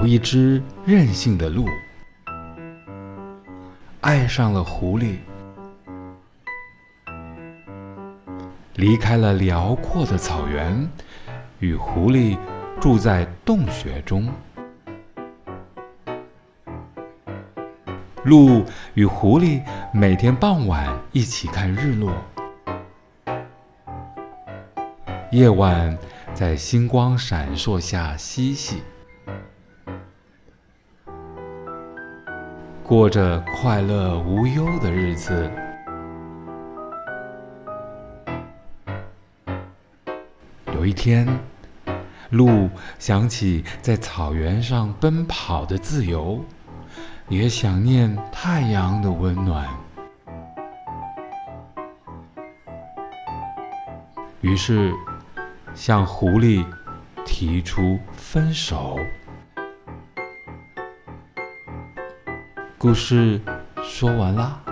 有一只任性的鹿，爱上了狐狸，离开了辽阔的草原，与狐狸住在洞穴中。鹿与狐狸每天傍晚一起看日落，夜晚在星光闪烁下嬉戏，过着快乐无忧的日子。有一天，鹿想起在草原上奔跑的自由。也想念太阳的温暖，于是向狐狸提出分手。故事说完啦。